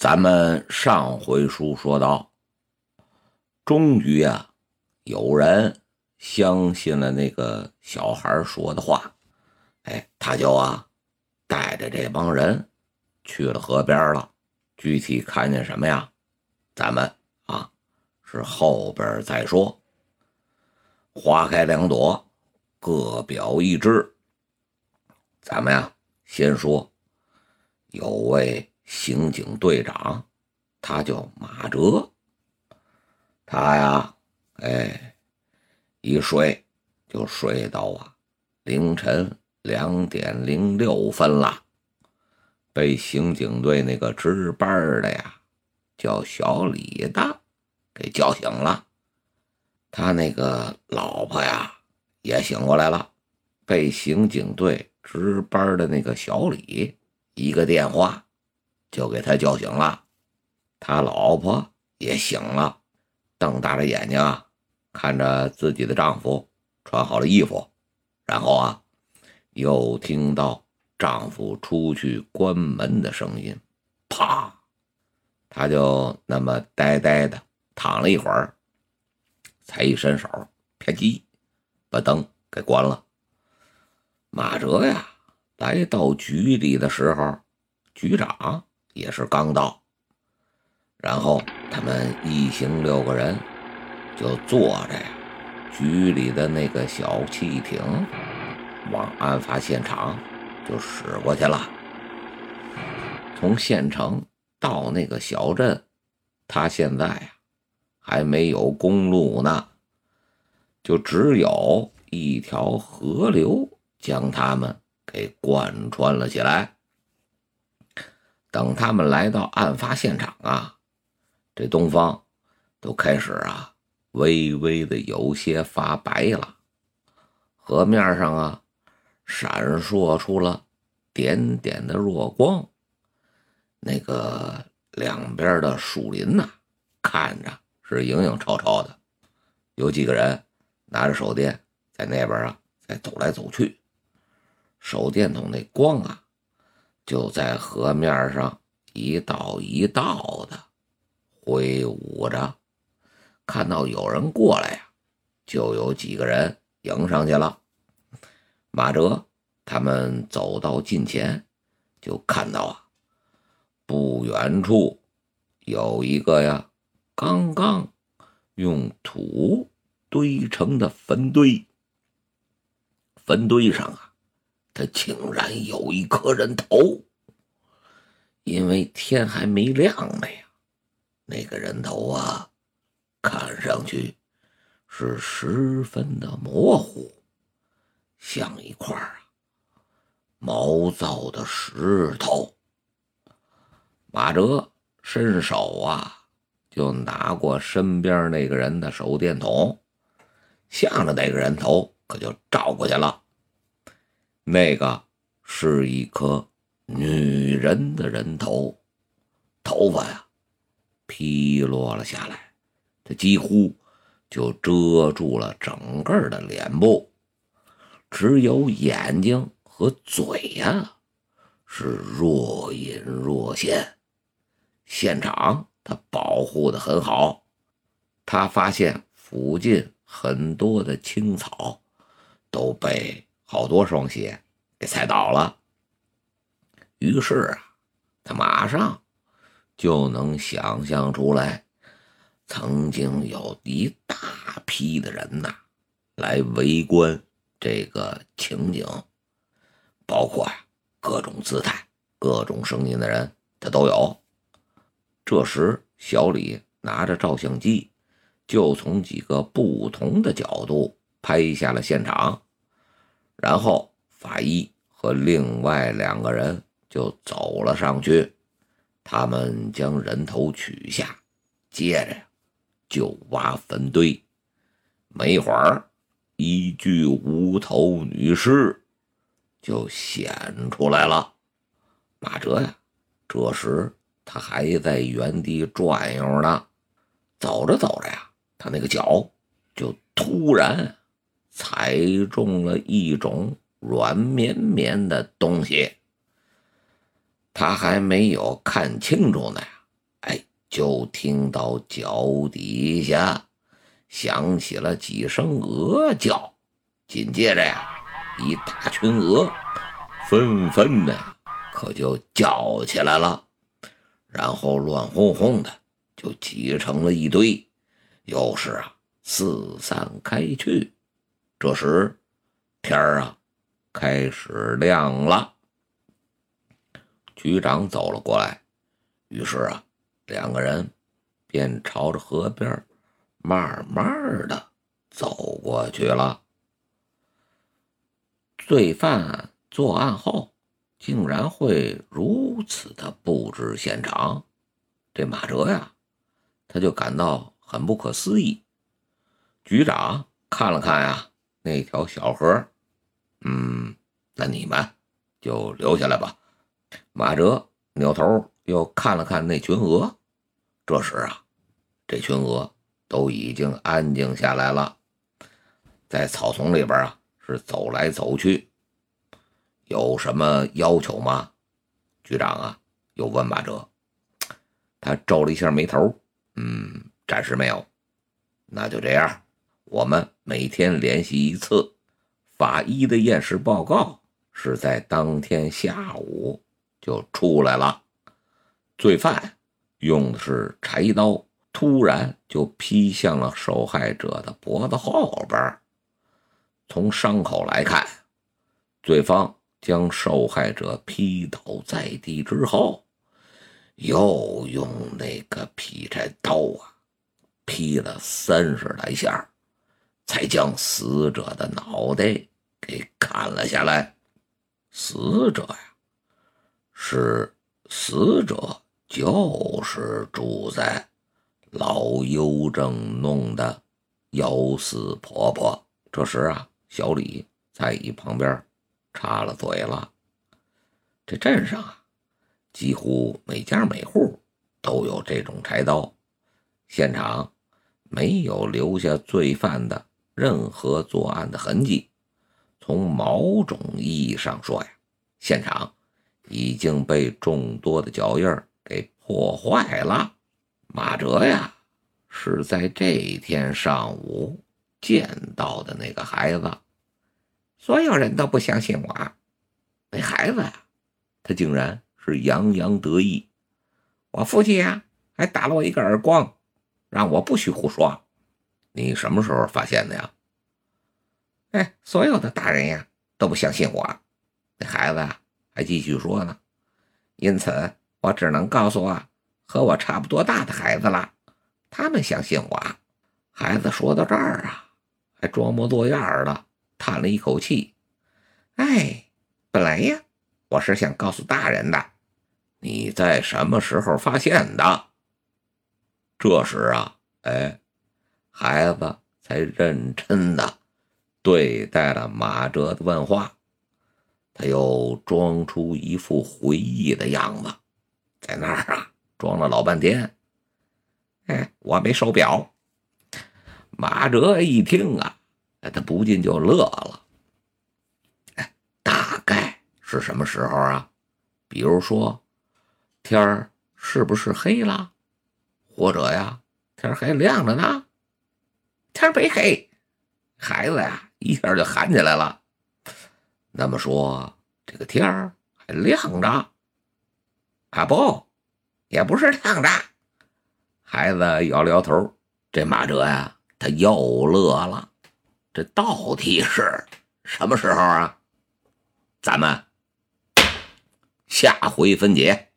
咱们上回书说到，终于啊，有人相信了那个小孩说的话，哎，他就啊，带着这帮人去了河边了。具体看见什么呀？咱们啊，是后边再说。花开两朵，各表一枝。咱们呀，先说有位。刑警队长，他叫马哲。他呀，哎，一睡就睡到啊凌晨两点零六分了，被刑警队那个值班的呀，叫小李的给叫醒了。他那个老婆呀也醒过来了，被刑警队值班的那个小李一个电话。就给他叫醒了，他老婆也醒了，瞪大了眼睛啊，看着自己的丈夫穿好了衣服，然后啊，又听到丈夫出去关门的声音，啪，他就那么呆呆的躺了一会儿，才一伸手，啪叽，把灯给关了。马哲呀，来到局里的时候，局长。也是刚到，然后他们一行六个人就坐着呀，局里的那个小汽艇往案发现场就驶过去了。从县城到那个小镇，他现在呀还没有公路呢，就只有一条河流将他们给贯穿了起来。等他们来到案发现场啊，这东方都开始啊，微微的有些发白了。河面上啊，闪烁出了点点的弱光。那个两边的树林呐，看着是影影绰绰的。有几个人拿着手电在那边啊，在走来走去。手电筒那光啊。就在河面上一道一道的挥舞着，看到有人过来呀，就有几个人迎上去了。马哲他们走到近前，就看到啊，不远处有一个呀，刚刚用土堆成的坟堆，坟堆上啊。他竟然有一颗人头，因为天还没亮呢呀，那个人头啊，看上去是十分的模糊，像一块啊毛躁的石头。马哲伸手啊，就拿过身边那个人的手电筒，向着那个人头可就照过去了。那个是一颗女人的人头，头发呀披落了下来，这几乎就遮住了整个的脸部，只有眼睛和嘴呀是若隐若现。现场他保护的很好，他发现附近很多的青草都被。好多双鞋给踩倒了，于是啊，他马上就能想象出来，曾经有一大批的人呐来围观这个情景，包括呀各种姿态、各种声音的人，他都有。这时，小李拿着照相机，就从几个不同的角度拍下了现场。然后法医和另外两个人就走了上去，他们将人头取下，接着呀就挖坟堆。没一会儿，一具无头女尸就显出来了。马哲呀，这时他还在原地转悠呢。走着走着呀，他那个脚就突然。踩中了一种软绵绵的东西，他还没有看清楚呢，哎，就听到脚底下响起了几声鹅叫，紧接着呀，一大群鹅纷纷的可就叫起来了，然后乱哄哄的就挤成了一堆，又是啊四散开去。这时天儿啊开始亮了。局长走了过来，于是啊，两个人便朝着河边慢慢的走过去了。罪犯作案后，竟然会如此的布置现场，这马哲呀，他就感到很不可思议。局长看了看呀，那条小河，嗯，那你们就留下来吧。马哲扭头又看了看那群鹅，这时啊，这群鹅都已经安静下来了，在草丛里边啊是走来走去。有什么要求吗？局长啊，又问马哲。他皱了一下眉头，嗯，暂时没有。那就这样，我们每天联系一次。法医的验尸报告是在当天下午。就出来了，罪犯用的是柴刀，突然就劈向了受害者的脖子后边。从伤口来看，罪方将受害者劈倒在地之后，又用那个劈柴刀啊，劈了三十来下，才将死者的脑袋给砍了下来。死者呀。是死者就是住在老邮政弄的姚四婆婆。这时啊，小李在一旁边插了嘴了。这镇上啊，几乎每家每户都有这种柴刀，现场没有留下罪犯的任何作案的痕迹。从某种意义上说呀，现场。已经被众多的脚印给破坏了。马哲呀，是在这天上午见到的那个孩子。所有人都不相信我。那孩子呀，他竟然是洋洋得意。我父亲呀，还打了我一个耳光，让我不许胡说。你什么时候发现的呀？哎，所有的大人呀都不相信我。那孩子呀。还继续说呢，因此我只能告诉啊和我差不多大的孩子了，他们相信我。孩子说到这儿啊，还装模作样的叹了一口气。哎，本来呀，我是想告诉大人的。你在什么时候发现的？这时啊，哎，孩子才认真的对待了马哲的问话。他又装出一副回忆的样子，在那儿啊装了老半天。哎，我没手表。马哲一听啊，他不禁就乐了。哎，大概是什么时候啊？比如说，天儿是不是黑了？或者呀，天还亮着呢？天没黑，孩子呀一下就喊起来了。那么说，这个天儿还亮着？啊不，也不是亮着。孩子摇了摇头。这马哲呀，他又乐了。这到底是什么时候啊？咱们下回分解。